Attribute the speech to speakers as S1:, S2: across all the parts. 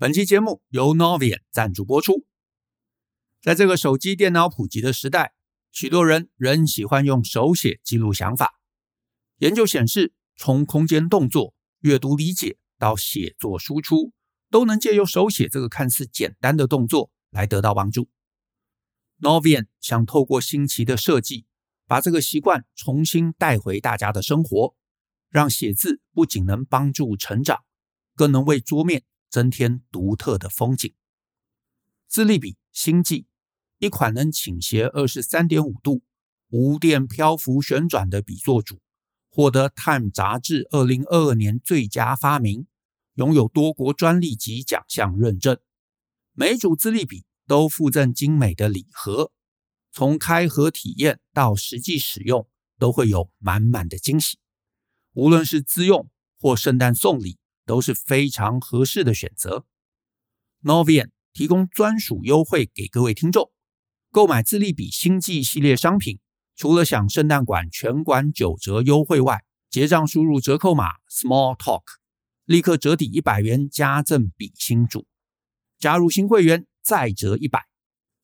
S1: 本期节目由 Novian 赞助播出。在这个手机、电脑普及的时代，许多人仍喜欢用手写记录想法。研究显示，从空间动作、阅读理解到写作输出，都能借由手写这个看似简单的动作来得到帮助。Novian 想透过新奇的设计，把这个习惯重新带回大家的生活，让写字不仅能帮助成长，更能为桌面增添独特的风景。自立笔星际，一款能倾斜二十三点五度、无电漂浮旋转的笔作组，获得《Time》杂志二零二二年最佳发明，拥有多国专利及奖项认证。每组自立笔都附赠精美的礼盒，从开盒体验到实际使用，都会有满满的惊喜。无论是自用或圣诞送礼。都是非常合适的选择。Novian 提供专属优惠给各位听众，购买自立笔星际系列商品，除了享圣诞馆全馆九折优惠外，结账输入折扣码 Small Talk，立刻折抵一百元加赠笔芯组，加入新会员再折一百。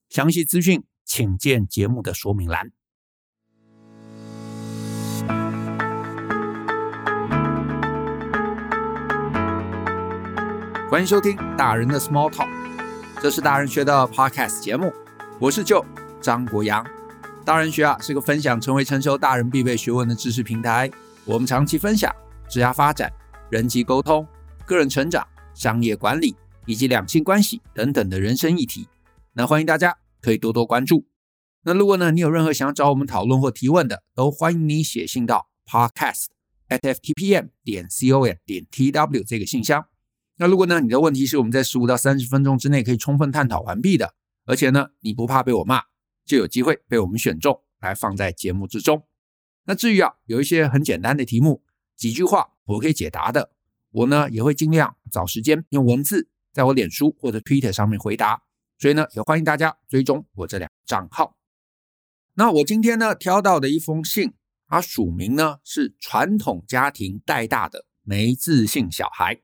S1: 详细资讯请见节目的说明栏。欢迎收听大人的 Small Talk，这是大人学的 Podcast 节目，我是 Joe 张国阳。大人学啊是个分享成为成熟大人必备学问的知识平台，我们长期分享职业发展、人际沟通、个人成长、商业管理以及两性关系等等的人生议题。那欢迎大家可以多多关注。那如果呢你有任何想要找我们讨论或提问的，都欢迎你写信到 Podcast at ftpm 点 com 点 tw 这个信箱。那如果呢，你的问题是我们在十五到三十分钟之内可以充分探讨完毕的，而且呢，你不怕被我骂，就有机会被我们选中来放在节目之中。那至于啊，有一些很简单的题目，几句话我可以解答的，我呢也会尽量找时间用文字在我脸书或者 Twitter 上面回答。所以呢，也欢迎大家追踪我这两个账号。那我今天呢挑到的一封信，它署名呢是传统家庭带大的没自信小孩。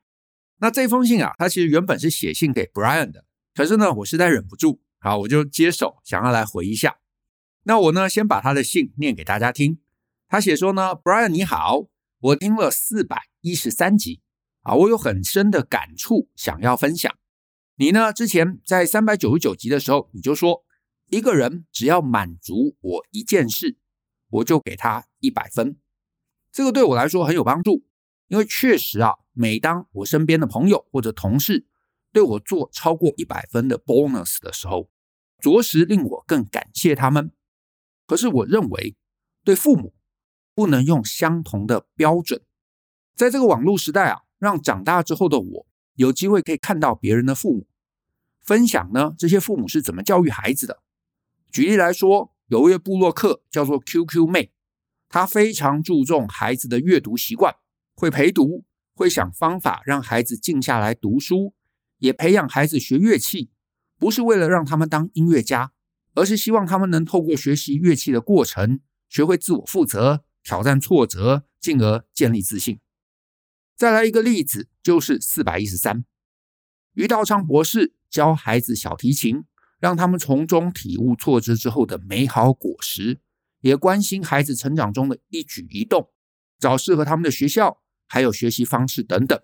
S1: 那这封信啊，它其实原本是写信给 Brian 的，可是呢，我实在忍不住，好，我就接手，想要来回一下。那我呢，先把他的信念给大家听。他写说呢，Brian 你好，我听了四百一十三集，啊，我有很深的感触，想要分享。你呢，之前在三百九十九集的时候，你就说，一个人只要满足我一件事，我就给他一百分。这个对我来说很有帮助。因为确实啊，每当我身边的朋友或者同事对我做超过一百分的 bonus 的时候，着实令我更感谢他们。可是我认为，对父母不能用相同的标准。在这个网络时代啊，让长大之后的我有机会可以看到别人的父母，分享呢这些父母是怎么教育孩子的。举例来说，有一位部落客叫做 QQ 妹，她非常注重孩子的阅读习惯。会陪读，会想方法让孩子静下来读书，也培养孩子学乐器，不是为了让他们当音乐家，而是希望他们能透过学习乐器的过程，学会自我负责，挑战挫折，进而建立自信。再来一个例子，就是四百一十三，于道昌博士教孩子小提琴，让他们从中体悟挫折之后的美好果实，也关心孩子成长中的一举一动，找适合他们的学校。还有学习方式等等，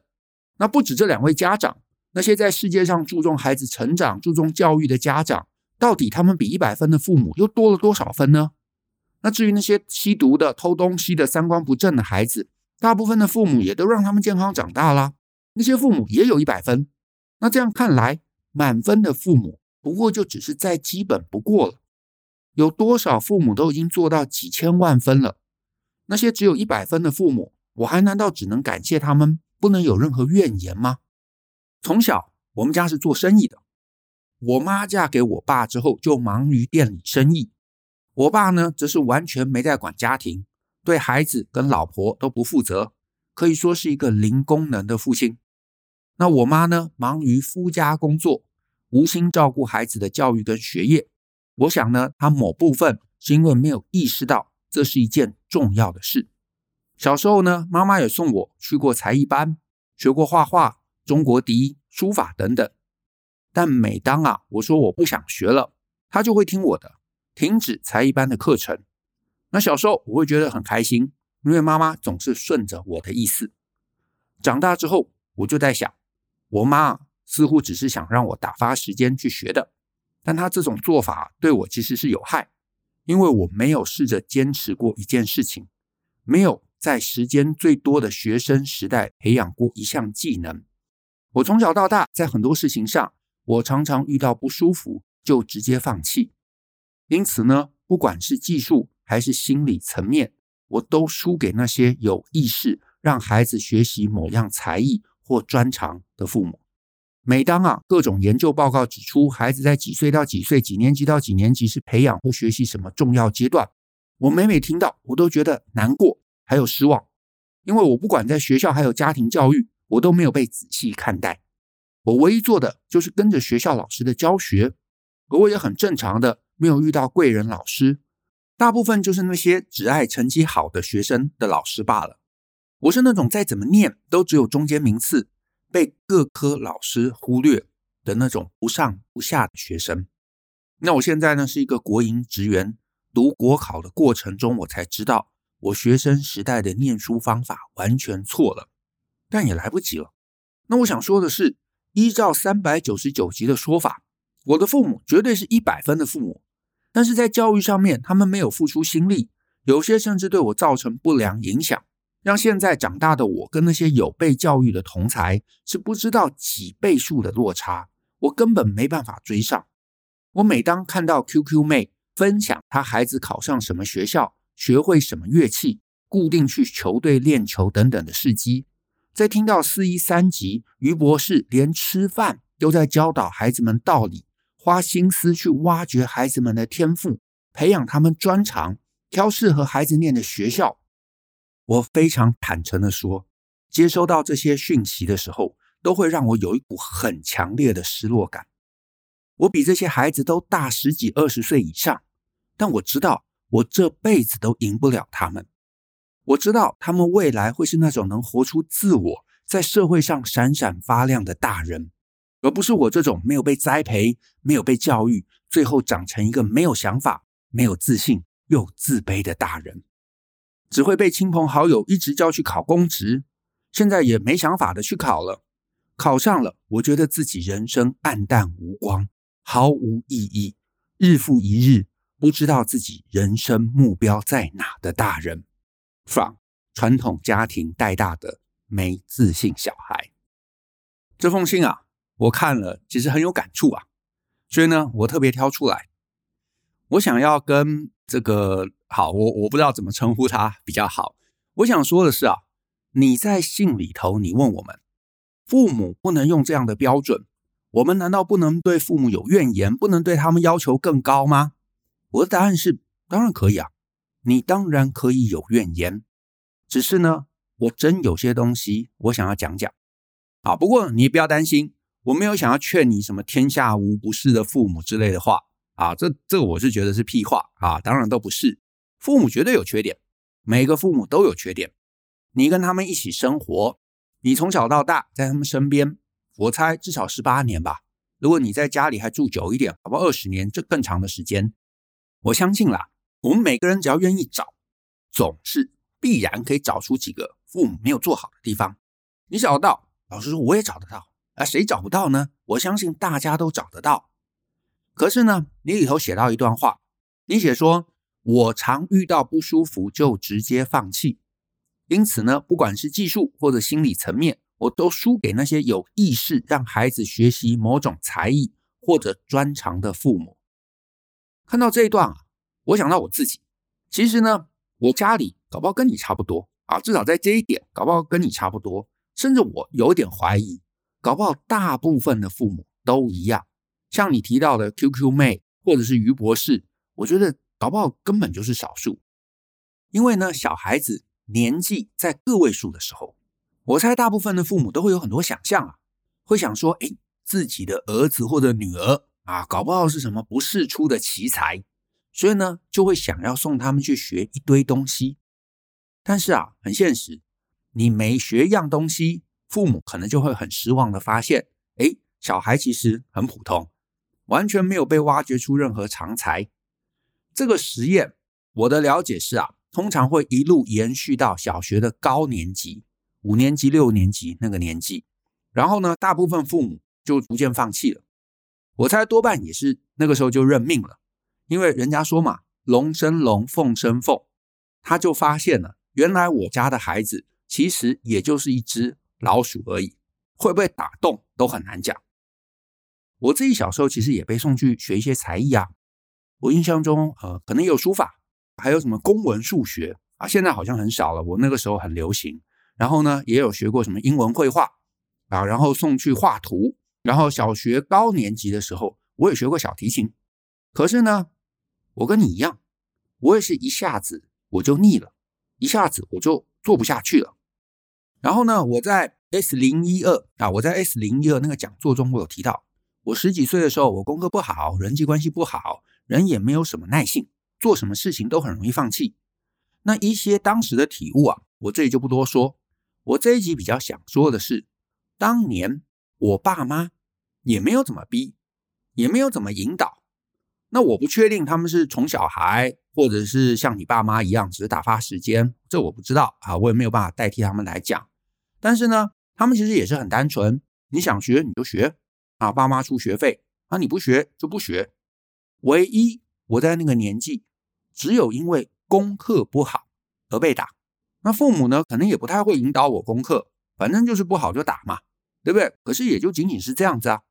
S1: 那不止这两位家长，那些在世界上注重孩子成长、注重教育的家长，到底他们比一百分的父母又多了多少分呢？那至于那些吸毒的、偷东西的、三观不正的孩子，大部分的父母也都让他们健康长大啦，那些父母也有一百分。那这样看来，满分的父母不过就只是再基本不过了。有多少父母都已经做到几千万分了？那些只有一百分的父母，我还难道只能感谢他们，不能有任何怨言吗？从小我们家是做生意的，我妈嫁给我爸之后就忙于店里生意，我爸呢则是完全没在管家庭，对孩子跟老婆都不负责，可以说是一个零功能的父亲。那我妈呢忙于夫家工作，无心照顾孩子的教育跟学业。我想呢，她某部分是因为没有意识到这是一件重要的事。小时候呢，妈妈也送我去过才艺班，学过画画、中国笛、书法等等，但每当啊我说我不想学了，他就会听我的，停止才艺班的课程。那小时候我会觉得很开心，因为妈妈总是顺着我的意思。长大之后，我就在想，我妈似乎只是想让我打发时间去学的，但她这种做法对我其实是有害，因为我没有试着坚持过一件事情，没有在时间最多的学生时代培养过一项技能。我从小到大，在很多事情上，我常常遇到不舒服就直接放弃。因此呢，不管是技术还是心理层面，我都输给那些有意识让孩子学习某样才艺或专长的父母。每当啊，各种研究报告指出孩子在几岁到几岁、几年级到几年级是培养或学习什么重要阶段，我每每听到，我都觉得难过，还有失望，因为我不管在学校还有家庭教育，我都没有被仔细看待。我唯一做的就是跟着学校老师的教学，而我也很正常的没有遇到贵人老师。大部分就是那些只爱成绩好的学生的老师罢了。我是那种再怎么念都只有中间名次，被各科老师忽略的那种不上不下的学生。那我现在呢，是一个国营职员，读国考的过程中，我才知道我学生时代的念书方法完全错了，但也来不及了。那我想说的是，依照三百九十九集的说法，我的父母绝对是一百分的父母。但是在教育上面，他们没有付出心力，有些甚至对我造成不良影响，让现在长大的我跟那些有被教育的同才是不知道几倍数的落差，我根本没办法追上。我每当看到 QQ 妹分享她孩子考上什么学校、学会什么乐器、固定去球队练球等等的事迹，在听到四一三集于博士连吃饭都在教导孩子们道理。花心思去挖掘孩子们的天赋，培养他们专长，挑适合孩子念的学校。我非常坦诚地说，接收到这些讯息的时候，都会让我有一股很强烈的失落感。我比这些孩子都大十几、二十岁以上，但我知道我这辈子都赢不了他们。我知道他们未来会是那种能活出自我，在社会上闪闪发亮的大人。而不是我这种没有被栽培、没有被教育，最后长成一个没有想法、没有自信又自卑的大人，只会被亲朋好友一直叫去考公职，现在也没想法的去考了，考上了，我觉得自己人生黯淡无光，毫无意义，日复一日，不知道自己人生目标在哪的大人，from 传统家庭带大的没自信小孩，这封信啊。我看了，其实很有感触啊，所以呢，我特别挑出来。我想要跟这个好，我我不知道怎么称呼他比较好。我想说的是啊，你在信里头，你问我们，父母不能用这样的标准，我们难道不能对父母有怨言，不能对他们要求更高吗？我的答案是，当然可以啊，你当然可以有怨言，只是呢，我真有些东西我想要讲讲。啊，不过你不要担心。我没有想要劝你什么天下无不是的父母之类的话啊，这这我是觉得是屁话啊，当然都不是，父母绝对有缺点，每个父母都有缺点。你跟他们一起生活，你从小到大在他们身边，我猜至少十八年吧。如果你在家里还住久一点，好不好二十年，这更长的时间。我相信啦，我们每个人只要愿意找，总是必然可以找出几个父母没有做好的地方。你找得到，老师说我也找得到。啊，谁找不到呢？我相信大家都找得到。可是呢，你里头写到一段话，你写说：“我常遇到不舒服就直接放弃，因此呢，不管是技术或者心理层面，我都输给那些有意识让孩子学习某种才艺或者专长的父母。”看到这一段啊，我想到我自己，其实呢，我家里搞不好跟你差不多啊，至少在这一点搞不好跟你差不多，甚至我有点怀疑。搞不好大部分的父母都一样，像你提到的 QQ 妹或者是于博士，我觉得搞不好根本就是少数。因为呢，小孩子年纪在个位数的时候，我猜大部分的父母都会有很多想象啊，会想说，哎，自己的儿子或者女儿啊，搞不好是什么不世出的奇才，所以呢，就会想要送他们去学一堆东西。但是啊，很现实，你每学一样东西。父母可能就会很失望的发现，哎，小孩其实很普通，完全没有被挖掘出任何长才。这个实验，我的了解是啊，通常会一路延续到小学的高年级，五年级、六年级那个年纪。然后呢，大部分父母就逐渐放弃了。我猜多半也是那个时候就认命了，因为人家说嘛，龙生龙，凤生凤。他就发现了，原来我家的孩子其实也就是一只老鼠而已，会不会打洞都很难讲。我自己小时候其实也被送去学一些才艺啊，我印象中呃可能有书法，还有什么公文、数学啊，现在好像很少了。我那个时候很流行，然后呢也有学过什么英文、绘画啊，然后送去画图。然后小学高年级的时候，我也学过小提琴。可是呢，我跟你一样，我也是一下子我就腻了，一下子我就做不下去了。然后呢，我在 S 零一二啊，我在 S 零一二那个讲座中，我有提到，我十几岁的时候，我功课不好，人际关系不好，人也没有什么耐性，做什么事情都很容易放弃。那一些当时的体悟啊，我这里就不多说。我这一集比较想说的是，当年。我爸妈也没有怎么逼，也没有怎么引导。那我不确定他们是宠小孩，或者是像你爸妈一样只是打发时间，这我不知道啊，我也没有办法代替他们来讲。但是呢，他们其实也是很单纯，你想学你就学啊，爸妈出学费啊，你不学就不学。唯一我在那个年纪，只有因为功课不好而被打。那父母呢，可能也不太会引导我功课，反正就是不好就打嘛。对不对？可是也就仅仅是这样子啊，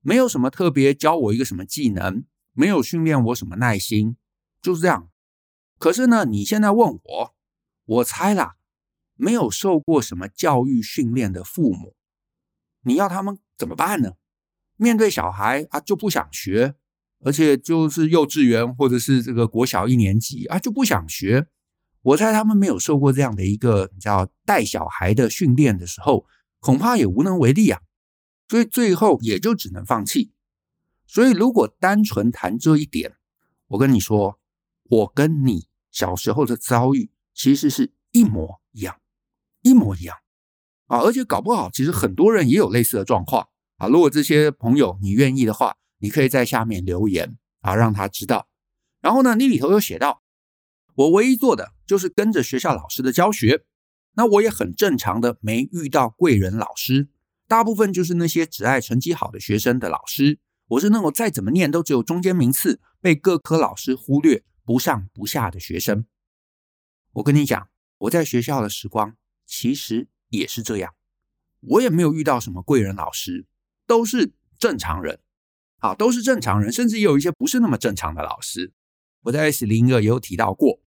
S1: 没有什么特别教我一个什么技能，没有训练我什么耐心，就是这样。可是呢，你现在问我，我猜啦，没有受过什么教育训练的父母，你要他们怎么办呢？面对小孩啊，就不想学，而且就是幼稚园或者是这个国小一年级啊，就不想学。我猜他们没有受过这样的一个叫带小孩的训练的时候。恐怕也无能为力啊，所以最后也就只能放弃。所以如果单纯谈这一点，我跟你说，我跟你小时候的遭遇其实是一模一样，一模一样啊！而且搞不好，其实很多人也有类似的状况啊。如果这些朋友你愿意的话，你可以在下面留言啊，让他知道。然后呢，你里头有写到，我唯一做的就是跟着学校老师的教学。那我也很正常的没遇到贵人老师，大部分就是那些只爱成绩好的学生的老师。我是那种再怎么念都只有中间名次，被各科老师忽略，不上不下的学生。我跟你讲，我在学校的时光其实也是这样，我也没有遇到什么贵人老师，都是正常人，啊，都是正常人，甚至也有一些不是那么正常的老师。我在 S 零二也有提到过，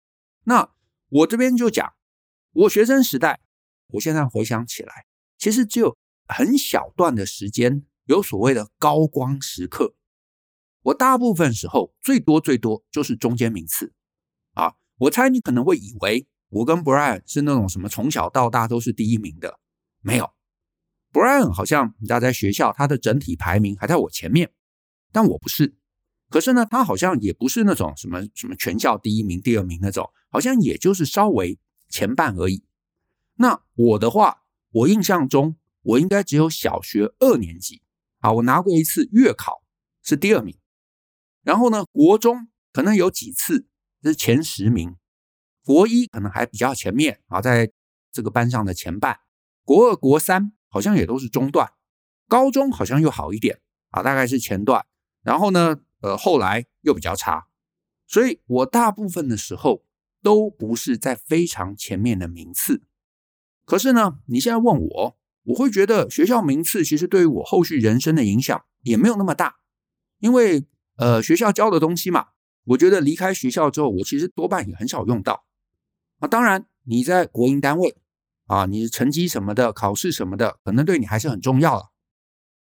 S1: 那我这边就讲。我学生时代，我现在回想起来，其实只有很小段的时间有所谓的高光时刻。我大部分时候最多最多就是中间名次啊。我猜你可能会以为我跟 Brian 是那种什么从小到大都是第一名的，没有。Brian 好像你知道，在学校他的整体排名还在我前面，但我不是。可是呢，他好像也不是那种什么什么全校第一名、第二名那种，好像也就是稍微。前半而已。那我的话，我印象中我应该只有小学二年级啊，我拿过一次月考是第二名。然后呢，国中可能有几次是前十名，国一可能还比较前面啊，在这个班上的前半。国二、国三好像也都是中段，高中好像又好一点啊，大概是前段。然后呢，呃，后来又比较差。所以我大部分的时候。都不是在非常前面的名次，可是呢，你现在问我，我会觉得学校名次其实对于我后续人生的影响也没有那么大，因为呃，学校教的东西嘛，我觉得离开学校之后，我其实多半也很少用到。啊，当然你在国营单位啊，你的成绩什么的，考试什么的，可能对你还是很重要了。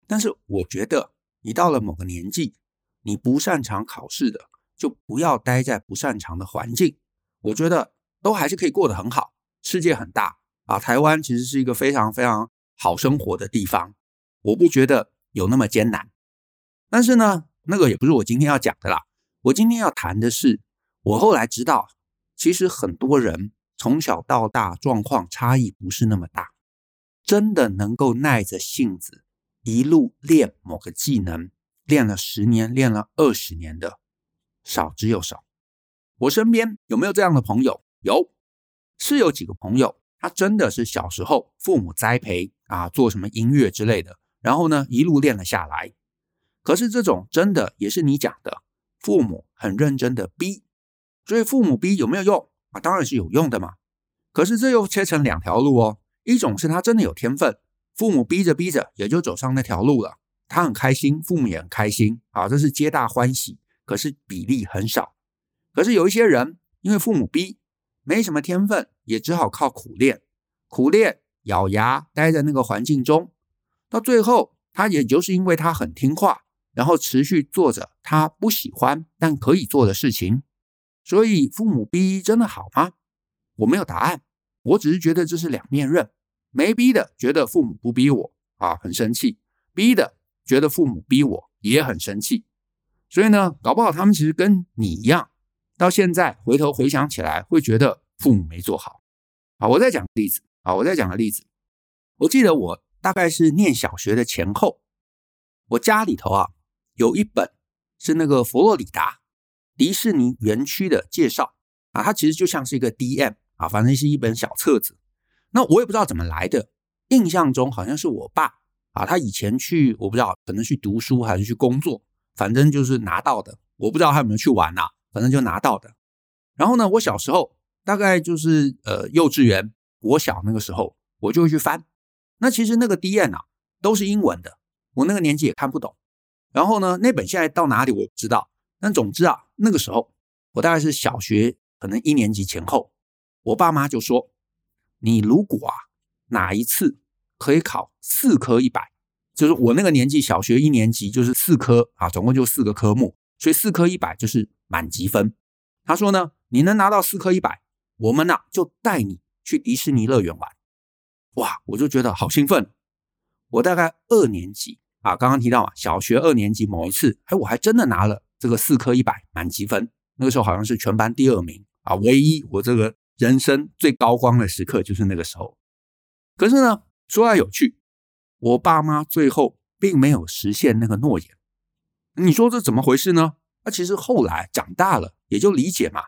S1: 但是我觉得你到了某个年纪，你不擅长考试的，就不要待在不擅长的环境。我觉得都还是可以过得很好，世界很大啊，台湾其实是一个非常非常好生活的地方，我不觉得有那么艰难。但是呢，那个也不是我今天要讲的啦，我今天要谈的是，我后来知道，其实很多人从小到大状况差异不是那么大，真的能够耐着性子一路练某个技能，练了十年，练了二十年的，少之又少。我身边有没有这样的朋友？有，是有几个朋友，他真的是小时候父母栽培啊，做什么音乐之类的，然后呢，一路练了下来。可是这种真的也是你讲的，父母很认真的逼，所以父母逼有没有用啊？当然是有用的嘛。可是这又切成两条路哦，一种是他真的有天分，父母逼着逼着也就走上那条路了，他很开心，父母也很开心啊，这是皆大欢喜。可是比例很少。可是有一些人因为父母逼，没什么天分，也只好靠苦练，苦练咬牙待在那个环境中，到最后他也就是因为他很听话。然后持续做着他不喜欢但可以做的事情，所以父母逼真的好吗？我没有答案，我只是觉得这是两面刃。没逼的觉得父母不逼我啊，很生气；逼的觉得父母逼我也很生气。所以呢，搞不好他们其实跟你一样，到现在回头回想起来，会觉得父母没做好。啊，我再讲个例子啊，我再讲个例子。我记得我大概是念小学的前后，我家里头啊。有一本是那个佛罗里达迪士尼园区的介绍啊，它其实就像是一个 DM 啊，反正是一本小册子。那我也不知道怎么来的，印象中好像是我爸啊，他以前去我不知道，可能去读书还是去工作，反正就是拿到的。我不知道他有没有去玩呐，反正就拿到的。然后呢，我小时候大概就是呃幼稚园，我小那个时候我就会去翻。那其实那个 D N 啊都是英文的，我那个年纪也看不懂。然后呢，那本现在到哪里我不知道。但总之啊，那个时候我大概是小学，可能一年级前后，我爸妈就说：“你如果啊哪一次可以考四科一百，就是我那个年纪小学一年级就是四科啊，总共就四个科目，所以四科一百就是满级分。”他说呢，你能拿到四科一百，我们呐就带你去迪士尼乐园玩。哇，我就觉得好兴奋。我大概二年级。啊，刚刚提到嘛，小学二年级某一次，哎，我还真的拿了这个四科一百满级分，那个时候好像是全班第二名啊，唯一我这个人生最高光的时刻就是那个时候。可是呢，说来有趣，我爸妈最后并没有实现那个诺言。你说这怎么回事呢？那其实后来长大了也就理解嘛。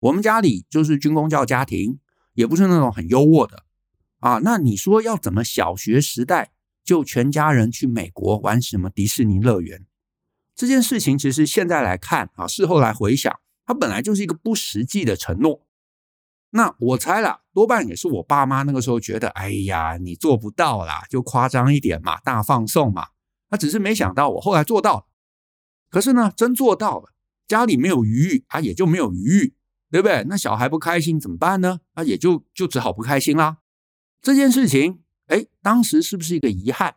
S1: 我们家里就是军工教家庭，也不是那种很优渥的啊。那你说要怎么小学时代？就全家人去美国玩什么迪士尼乐园这件事情，其实现在来看啊，事后来回想，它本来就是一个不实际的承诺。那我猜了，多半也是我爸妈那个时候觉得，哎呀，你做不到啦，就夸张一点嘛，大放送嘛。那只是没想到我后来做到了。可是呢，真做到了，家里没有余裕啊，也就没有余裕，对不对？那小孩不开心怎么办呢？啊，也就就只好不开心啦。这件事情。哎，当时是不是一个遗憾？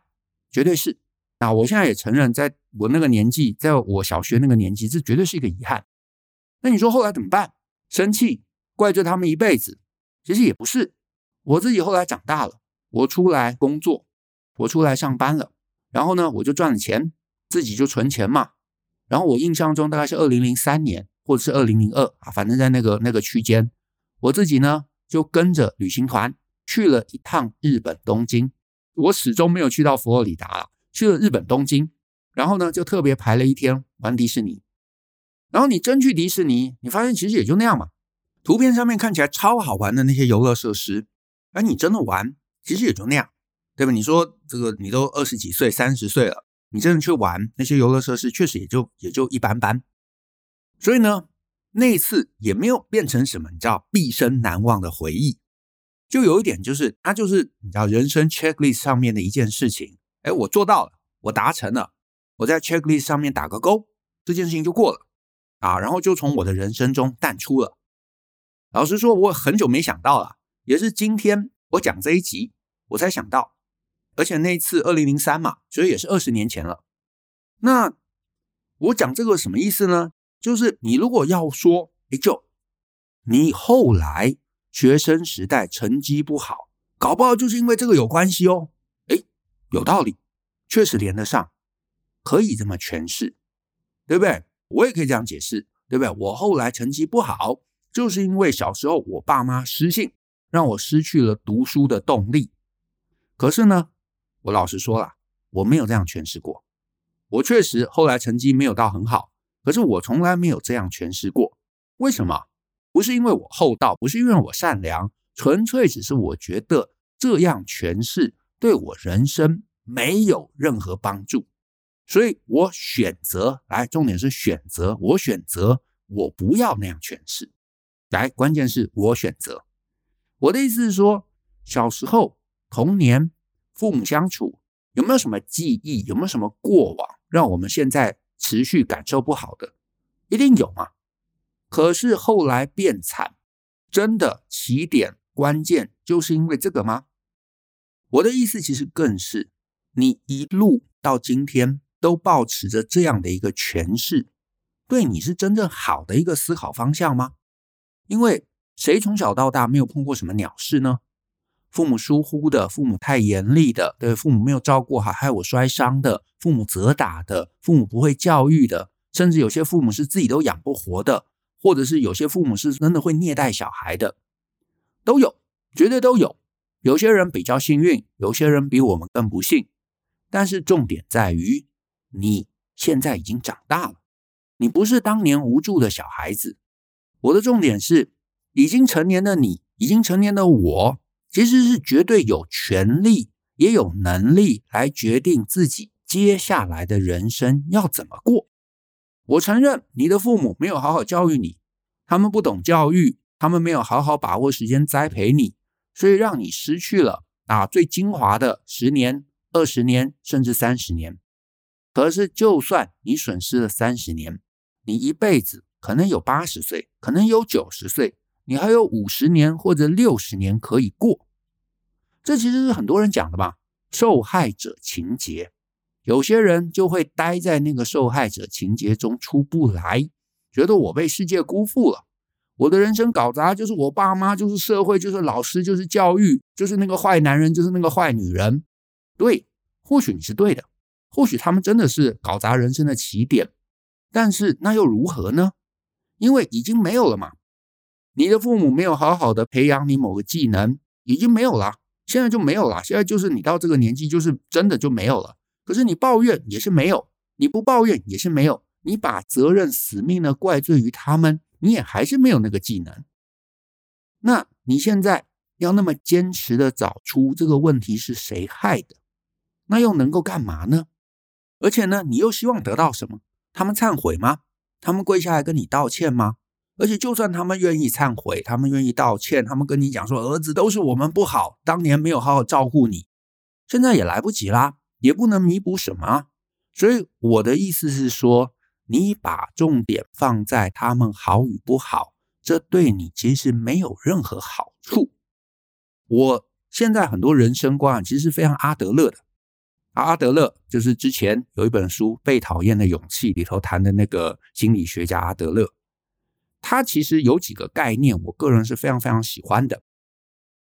S1: 绝对是。那我现在也承认，在我那个年纪，在我小学那个年纪，这绝对是一个遗憾。那你说后来怎么办？生气，怪罪他们一辈子？其实也不是。我自己后来长大了，我出来工作，我出来上班了，然后呢，我就赚了钱，自己就存钱嘛。然后我印象中大概是二零零三年，或者是二零零二啊，反正在那个那个区间，我自己呢就跟着旅行团。去了一趟日本东京，我始终没有去到佛罗里达了。去了日本东京，然后呢，就特别排了一天玩迪士尼。然后你真去迪士尼，你发现其实也就那样嘛。图片上面看起来超好玩的那些游乐设施，而你真的玩，其实也就那样，对吧？你说这个你都二十几岁、三十岁了，你真的去玩那些游乐设施，确实也就也就一般般。所以呢，那一次也没有变成什么你知道毕生难忘的回忆。就有一点，就是它就是你知道人生 checklist 上面的一件事情，哎，我做到了，我达成了，我在 checklist 上面打个勾，这件事情就过了啊，然后就从我的人生中淡出了。老实说，我很久没想到了，也是今天我讲这一集，我才想到，而且那一次二零零三嘛，所以也是二十年前了。那我讲这个什么意思呢？就是你如果要说，哎，就你后来。学生时代成绩不好，搞不好就是因为这个有关系哦。诶，有道理，确实连得上，可以这么诠释，对不对？我也可以这样解释，对不对？我后来成绩不好，就是因为小时候我爸妈失信，让我失去了读书的动力。可是呢，我老实说了，我没有这样诠释过。我确实后来成绩没有到很好，可是我从来没有这样诠释过。为什么？不是因为我厚道，不是因为我善良，纯粹只是我觉得这样诠释对我人生没有任何帮助，所以我选择，来，重点是选择，我选择我不要那样诠释。来，关键是我选择。我的意思是说，小时候童年父母相处有没有什么记忆，有没有什么过往，让我们现在持续感受不好的？一定有嘛。可是后来变惨，真的起点关键就是因为这个吗？我的意思其实更是，你一路到今天都保持着这样的一个诠释，对你是真正好的一个思考方向吗？因为谁从小到大没有碰过什么鸟事呢？父母疏忽的，父母太严厉的，对父母没有照顾好，害我摔伤的，父母责打的，父母不会教育的，甚至有些父母是自己都养不活的。或者是有些父母是真的会虐待小孩的，都有，绝对都有。有些人比较幸运，有些人比我们更不幸。但是重点在于，你现在已经长大了，你不是当年无助的小孩子。我的重点是，已经成年的你，已经成年的我，其实是绝对有权利，也有能力来决定自己接下来的人生要怎么过。我承认你的父母没有好好教育你，他们不懂教育，他们没有好好把握时间栽培你，所以让你失去了啊最精华的十年、二十年，甚至三十年。可是，就算你损失了三十年，你一辈子可能有八十岁，可能有九十岁，你还有五十年或者六十年可以过。这其实是很多人讲的吧，受害者情节。有些人就会待在那个受害者情节中出不来，觉得我被世界辜负了，我的人生搞砸，就是我爸妈，就是社会，就是老师，就是教育，就是那个坏男人，就是那个坏女人。对，或许你是对的，或许他们真的是搞砸人生的起点，但是那又如何呢？因为已经没有了嘛，你的父母没有好好的培养你某个技能，已经没有了，现在就没有了，现在就是你到这个年纪，就是真的就没有了。可是你抱怨也是没有，你不抱怨也是没有，你把责任死命的怪罪于他们，你也还是没有那个技能。那你现在要那么坚持的找出这个问题是谁害的，那又能够干嘛呢？而且呢，你又希望得到什么？他们忏悔吗？他们跪下来跟你道歉吗？而且就算他们愿意忏悔，他们愿意道歉，他们跟你讲说儿子都是我们不好，当年没有好好照顾你，现在也来不及啦。也不能弥补什么，所以我的意思是说，你把重点放在他们好与不好，这对你其实没有任何好处。我现在很多人生观其实非常阿德勒的，阿德勒就是之前有一本书《被讨厌的勇气》里头谈的那个心理学家阿德勒，他其实有几个概念，我个人是非常非常喜欢的。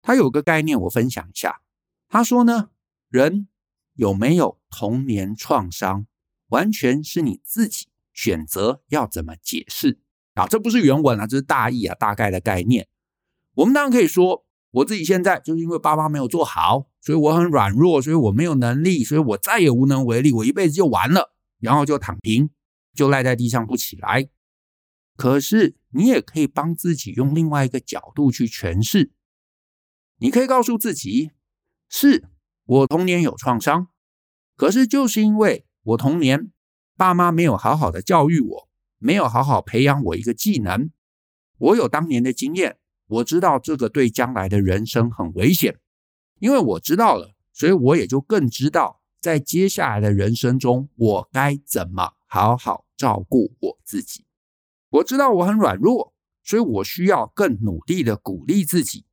S1: 他有个概念，我分享一下。他说呢，人。有没有童年创伤，完全是你自己选择要怎么解释啊？这不是原文啊，这是大意啊，大概的概念。我们当然可以说，我自己现在就是因为爸妈没有做好，所以我很软弱，所以我没有能力，所以我再也无能为力，我一辈子就完了，然后就躺平，就赖在地上不起来。可是你也可以帮自己用另外一个角度去诠释，你可以告诉自己是。我童年有创伤，可是就是因为我童年爸妈没有好好的教育我，没有好好培养我一个技能。我有当年的经验，我知道这个对将来的人生很危险。因为我知道了，所以我也就更知道在接下来的人生中，我该怎么好好照顾我自己。我知道我很软弱，所以我需要更努力的鼓励自己。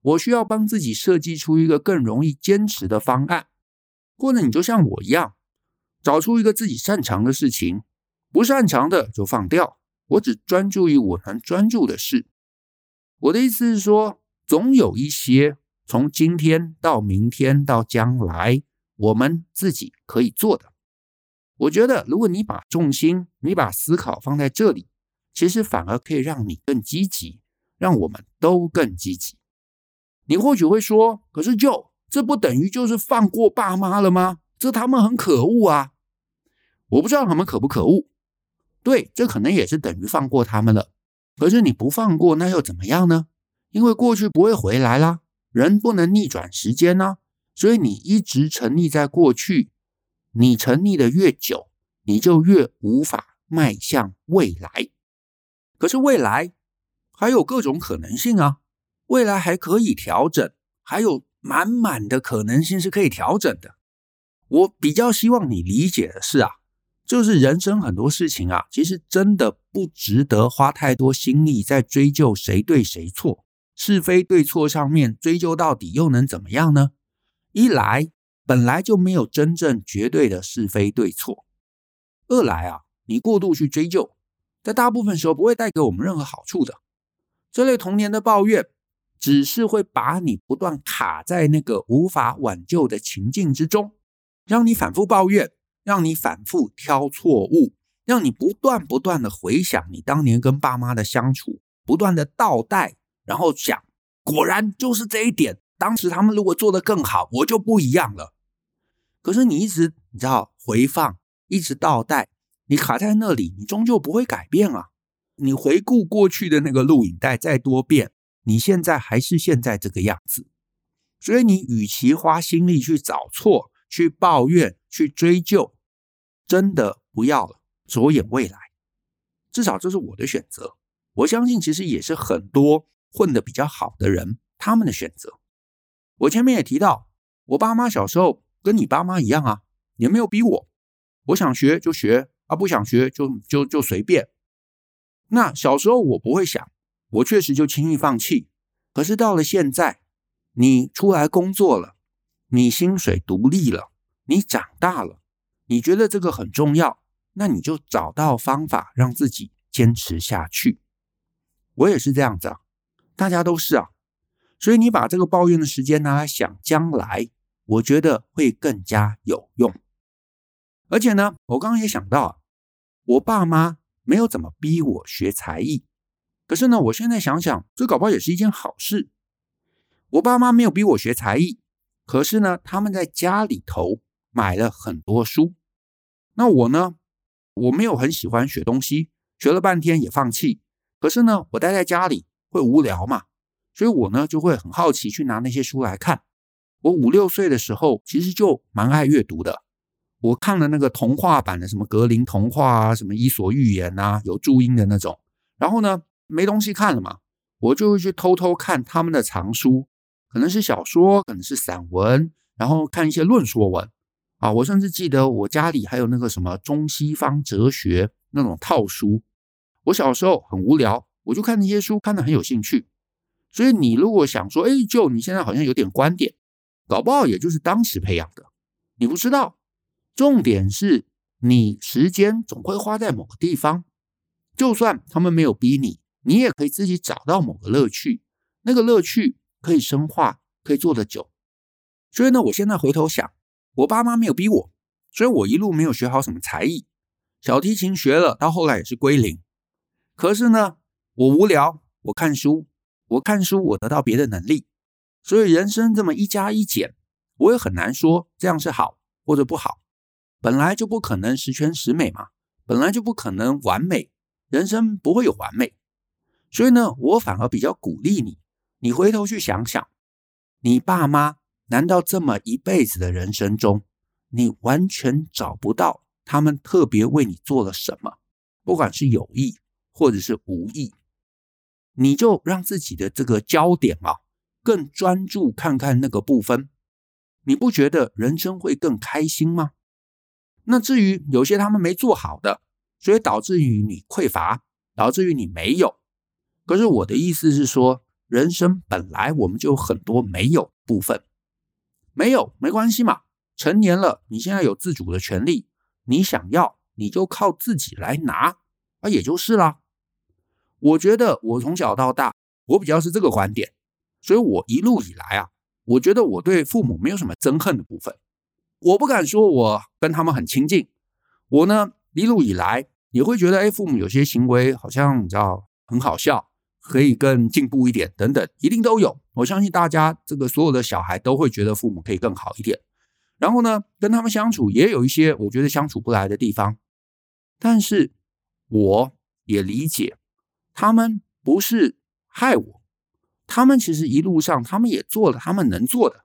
S1: 我需要帮自己设计出一个更容易坚持的方案，或者你就像我一样，找出一个自己擅长的事情，不擅长的就放掉。我只专注于我能专注的事。我的意思是说，总有一些从今天到明天到将来，我们自己可以做的。我觉得，如果你把重心、你把思考放在这里，其实反而可以让你更积极，让我们都更积极。你或许会说：“可是就这不等于就是放过爸妈了吗？这他们很可恶啊！我不知道他们可不可恶。对，这可能也是等于放过他们了。可是你不放过，那又怎么样呢？因为过去不会回来啦，人不能逆转时间呢、啊。所以你一直沉溺在过去，你沉溺的越久，你就越无法迈向未来。可是未来还有各种可能性啊，未来还可以调整，还有满满的可能性是可以调整的。我比较希望你理解的是啊，就是人生很多事情啊，其实真的不值得花太多心力在追究谁对谁错，是非对错上面追究到底又能怎么样呢？一来本来就没有真正绝对的是非对错，二来啊，你过度去追究，在大部分时候不会带给我们任何好处的。这类童年的抱怨，只是会把你不断卡在那个无法挽救的情境之中。让你反复抱怨，让你反复挑错误，让你不断不断的回想你当年跟爸妈的相处，不断的倒带，然后想，果然就是这一点。当时他们如果做得更好，我就不一样了。可是你一直你知道回放，一直倒带，你卡在那里，你终究不会改变啊。你回顾过去的那个录影带再多遍，你现在还是现在这个样子。所以你与其花心力去找错，去抱怨，去追究，真的不要了。着眼未来，至少这是我的选择。我相信，其实也是很多混得比较好的人他们的选择。我前面也提到，我爸妈小时候跟你爸妈一样啊，也没有逼我，我想学就学啊，不想学就就就随便。那小时候我不会想，我确实就轻易放弃。可是到了现在，你出来工作了。你薪水独立了，你长大了，你觉得这个很重要，那你就找到方法让自己坚持下去。我也是这样子啊，大家都是啊，所以你把这个抱怨的时间拿来想将来，我觉得会更加有用。而且呢，我刚刚也想到啊，我爸妈没有怎么逼我学才艺，可是呢，我现在想想，这搞不好也是一件好事。我爸妈没有逼我学才艺。可是呢，他们在家里头买了很多书。那我呢，我没有很喜欢学东西，学了半天也放弃。可是呢，我待在家里会无聊嘛，所以我呢就会很好奇去拿那些书来看。我五六岁的时候其实就蛮爱阅读的。我看了那个童话版的什么格林童话啊，什么伊索寓言啊，有注音的那种。然后呢，没东西看了嘛，我就会去偷偷看他们的藏书。可能是小说，可能是散文，然后看一些论说文啊。我甚至记得我家里还有那个什么中西方哲学那种套书。我小时候很无聊，我就看那些书，看得很有兴趣。所以你如果想说，哎，就你现在好像有点观点，搞不好也就是当时培养的，你不知道。重点是你时间总会花在某个地方，就算他们没有逼你，你也可以自己找到某个乐趣，那个乐趣。可以深化，可以做得久。所以呢，我现在回头想，我爸妈没有逼我，所以我一路没有学好什么才艺。小提琴学了，到后来也是归零。可是呢，我无聊，我看书，我看书，我得到别的能力。所以人生这么一加一减，我也很难说这样是好或者不好。本来就不可能十全十美嘛，本来就不可能完美，人生不会有完美。所以呢，我反而比较鼓励你。你回头去想想，你爸妈难道这么一辈子的人生中，你完全找不到他们特别为你做了什么？不管是有意或者是无意，你就让自己的这个焦点啊，更专注看看那个部分，你不觉得人生会更开心吗？那至于有些他们没做好的，所以导致于你匮乏，导致于你没有。可是我的意思是说。人生本来我们就有很多没有部分，没有没关系嘛。成年了，你现在有自主的权利，你想要你就靠自己来拿，啊，也就是啦。我觉得我从小到大，我比较是这个观点，所以我一路以来啊，我觉得我对父母没有什么憎恨的部分。我不敢说我跟他们很亲近，我呢一路以来也会觉得，哎，父母有些行为好像你知道很好笑。可以更进步一点，等等，一定都有。我相信大家这个所有的小孩都会觉得父母可以更好一点。然后呢，跟他们相处也有一些我觉得相处不来的地方，但是我也理解他们不是害我，他们其实一路上他们也做了他们能做的，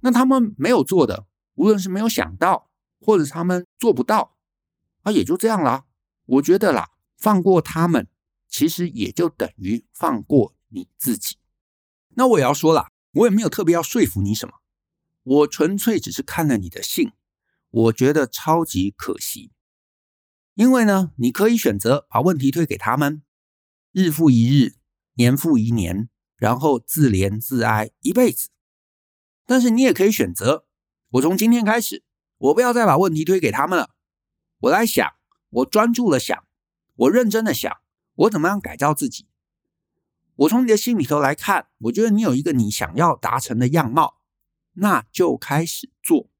S1: 那他们没有做的，无论是没有想到，或者他们做不到，啊，也就这样啦。我觉得啦，放过他们，其实也就等于放过你自己。那我也要说了，我也没有特别要说服你什么，我纯粹只是看了你的信，我觉得超级可惜。因为呢，你可以选择把问题推给他们，日复一日，年复一年，然后自怜自哀一辈子。但是你也可以选择，我从今天开始，我不要再把问题推给他们了，我来想。我专注的想，我认真的想，我怎么样改造自己？我从你的心里头来看，我觉得你有一个你想要达成的样貌，那就开始做。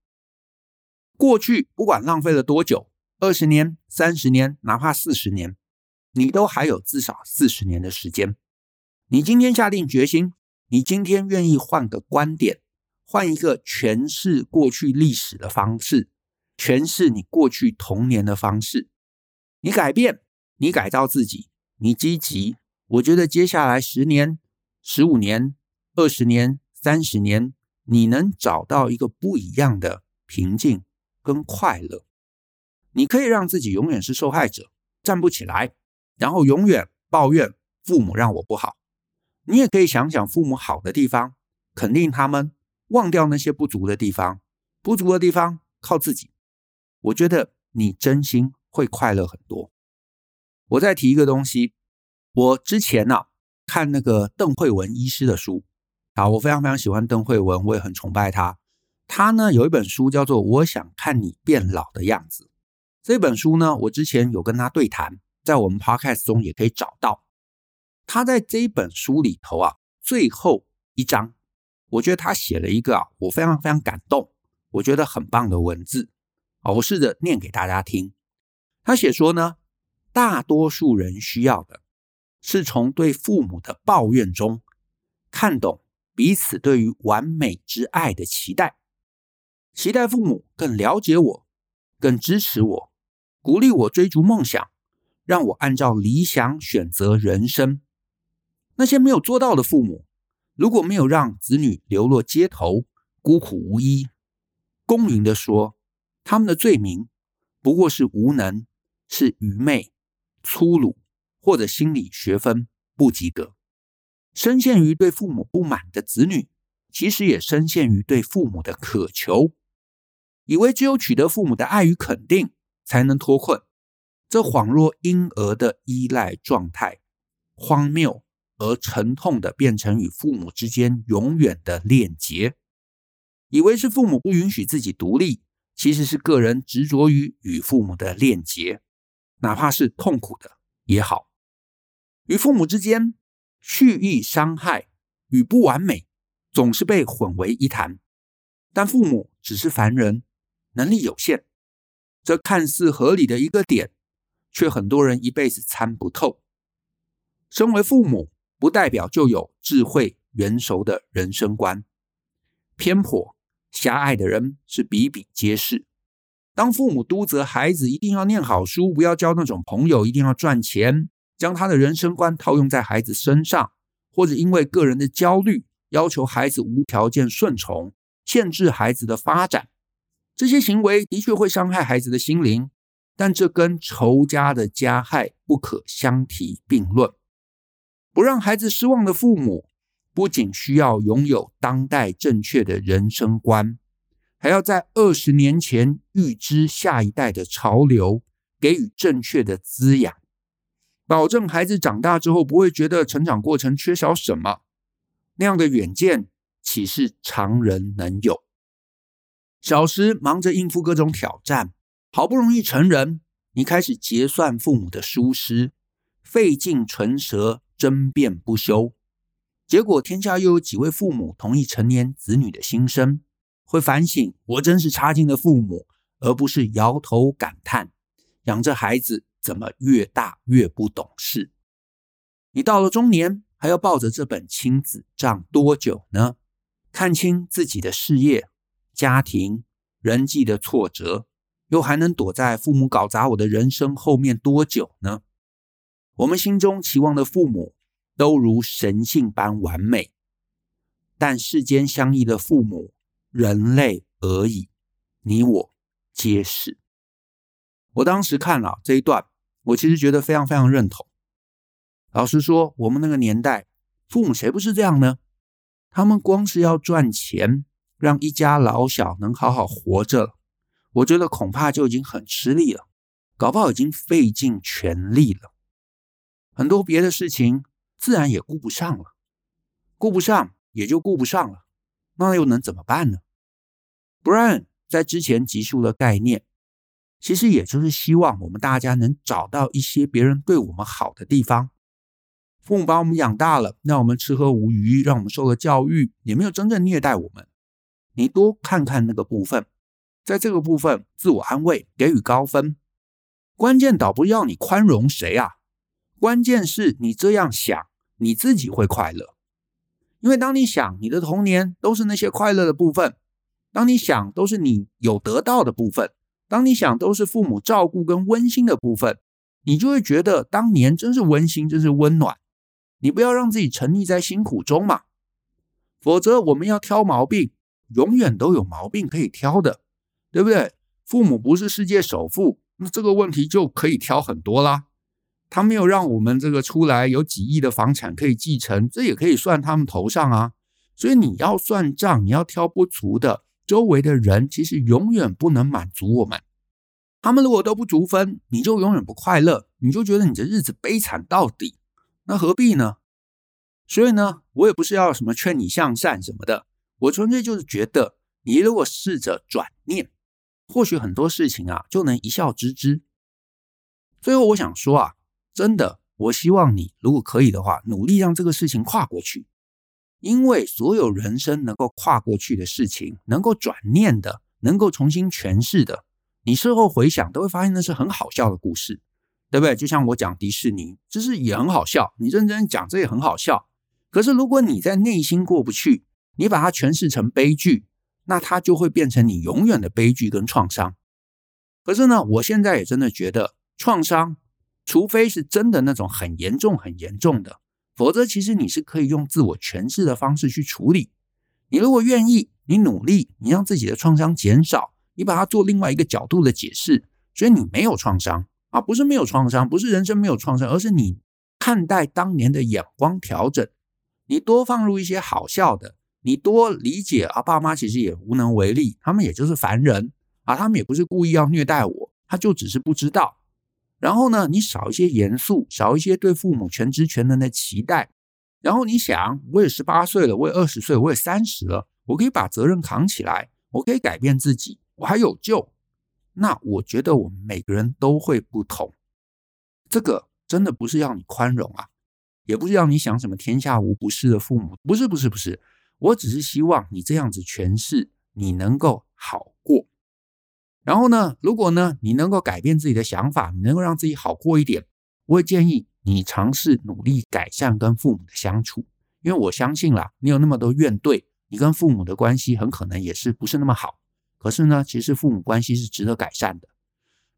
S1: 过去不管浪费了多久，二十年、三十年，哪怕四十年，你都还有至少四十年的时间。你今天下定决心，你今天愿意换个观点，换一个诠释过去历史的方式，诠释你过去童年的方式。你改变，你改造自己，你积极。我觉得接下来十年、十五年、二十年、三十年，你能找到一个不一样的平静跟快乐。你可以让自己永远是受害者，站不起来，然后永远抱怨父母让我不好。你也可以想想父母好的地方，肯定他们，忘掉那些不足的地方。不足的地方靠自己。我觉得你真心。会快乐很多。我再提一个东西，我之前呢、啊、看那个邓慧文医师的书啊，我非常非常喜欢邓慧文，我也很崇拜他。他呢有一本书叫做《我想看你变老的样子》。这本书呢，我之前有跟他对谈，在我们 Podcast 中也可以找到。他在这一本书里头啊，最后一章，我觉得他写了一个啊，我非常非常感动，我觉得很棒的文字啊，我试着念给大家听。他写说呢，大多数人需要的是从对父母的抱怨中看懂彼此对于完美之爱的期待，期待父母更了解我，更支持我，鼓励我追逐梦想，让我按照理想选择人生。那些没有做到的父母，如果没有让子女流落街头，孤苦无依，公允地说，他们的罪名不过是无能。是愚昧、粗鲁，或者心理学分不及格。深陷于对父母不满的子女，其实也深陷于对父母的渴求，以为只有取得父母的爱与肯定，才能脱困。这恍若婴儿的依赖状态，荒谬而沉痛的变成与父母之间永远的链接。以为是父母不允许自己独立，其实是个人执着于与父母的链接。哪怕是痛苦的也好，与父母之间蓄意伤害与不完美总是被混为一谈，但父母只是凡人，能力有限，这看似合理的一个点，却很多人一辈子参不透。身为父母，不代表就有智慧圆熟的人生观，偏颇狭隘的人是比比皆是。当父母督责孩子一定要念好书，不要交那种朋友，一定要赚钱，将他的人生观套用在孩子身上，或者因为个人的焦虑，要求孩子无条件顺从，限制孩子的发展，这些行为的确会伤害孩子的心灵，但这跟仇家的加害不可相提并论。不让孩子失望的父母，不仅需要拥有当代正确的人生观。还要在二十年前预知下一代的潮流，给予正确的滋养，保证孩子长大之后不会觉得成长过程缺少什么。那样的远见岂是常人能有？小时忙着应付各种挑战，好不容易成人，你开始结算父母的疏失，费尽唇舌争辩不休，结果天下又有几位父母同意成年子女的心声？会反省，我真是差劲的父母，而不是摇头感叹，养这孩子怎么越大越不懂事？你到了中年，还要抱着这本亲子账多久呢？看清自己的事业、家庭、人际的挫折，又还能躲在父母搞砸我的人生后面多久呢？我们心中期望的父母，都如神性般完美，但世间相依的父母，人类而已，你我皆是。我当时看了这一段，我其实觉得非常非常认同。老实说，我们那个年代，父母谁不是这样呢？他们光是要赚钱，让一家老小能好好活着，我觉得恐怕就已经很吃力了，搞不好已经费尽全力了。很多别的事情。自然也顾不上了，顾不上也就顾不上了，那又能怎么办呢？Brian 在之前集数的概念，其实也就是希望我们大家能找到一些别人对我们好的地方。父母把我们养大了，让我们吃喝无虞，让我们受了教育，也没有真正虐待我们。你多看看那个部分，在这个部分自我安慰，给予高分。关键倒不要你宽容谁啊，关键是你这样想。你自己会快乐，因为当你想你的童年都是那些快乐的部分，当你想都是你有得到的部分，当你想都是父母照顾跟温馨的部分，你就会觉得当年真是温馨，真是温暖。你不要让自己沉溺在辛苦中嘛，否则我们要挑毛病，永远都有毛病可以挑的，对不对？父母不是世界首富，那这个问题就可以挑很多啦。他没有让我们这个出来有几亿的房产可以继承，这也可以算他们头上啊。所以你要算账，你要挑不足的，周围的人其实永远不能满足我们。他们如果都不足分，你就永远不快乐，你就觉得你的日子悲惨到底，那何必呢？所以呢，我也不是要什么劝你向善什么的，我纯粹就是觉得，你如果试着转念，或许很多事情啊就能一笑置之。最后我想说啊。真的，我希望你如果可以的话，努力让这个事情跨过去。因为所有人生能够跨过去的事情，能够转念的，能够重新诠释的，你事后回想都会发现那是很好笑的故事，对不对？就像我讲迪士尼，这是也很好笑，你认真讲这也很好笑。可是如果你在内心过不去，你把它诠释成悲剧，那它就会变成你永远的悲剧跟创伤。可是呢，我现在也真的觉得创伤。除非是真的那种很严重、很严重的，否则其实你是可以用自我诠释的方式去处理。你如果愿意，你努力，你让自己的创伤减少，你把它做另外一个角度的解释，所以你没有创伤啊，不是没有创伤，不是人生没有创伤，而是你看待当年的眼光调整，你多放入一些好笑的，你多理解啊，爸妈其实也无能为力，他们也就是凡人啊，他们也不是故意要虐待我，他就只是不知道。然后呢，你少一些严肃，少一些对父母全知全能的期待。然后你想，我也十八岁了，我也二十岁，我也三十了，我可以把责任扛起来，我可以改变自己，我还有救。那我觉得我们每个人都会不同。这个真的不是要你宽容啊，也不是要你想什么天下无不是的父母，不是，不是，不是。我只是希望你这样子诠释，你能够好过。然后呢，如果呢，你能够改变自己的想法，你能够让自己好过一点，我会建议你尝试努力改善跟父母的相处，因为我相信啦，你有那么多怨怼，你跟父母的关系很可能也是不是那么好。可是呢，其实父母关系是值得改善的。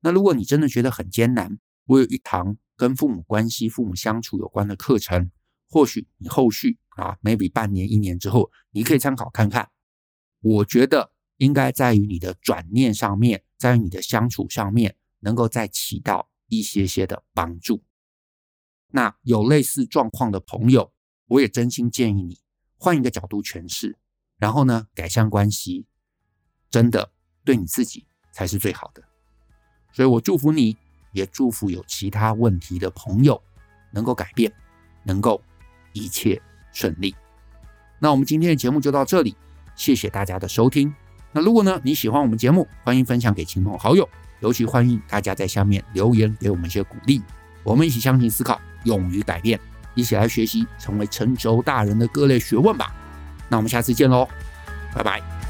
S1: 那如果你真的觉得很艰难，我有一堂跟父母关系、父母相处有关的课程，或许你后续啊，maybe 半年、一年之后，你可以参考看看。我觉得。应该在于你的转念上面，在于你的相处上面，能够再起到一些些的帮助。那有类似状况的朋友，我也真心建议你换一个角度诠释，然后呢，改善关系，真的对你自己才是最好的。所以我祝福你，也祝福有其他问题的朋友能够改变，能够一切顺利。那我们今天的节目就到这里，谢谢大家的收听。那如果呢，你喜欢我们节目，欢迎分享给亲朋好友，尤其欢迎大家在下面留言给我们一些鼓励。我们一起相信、思考、勇于改变，一起来学习成为成熟大人的各类学问吧。那我们下次见喽，拜拜。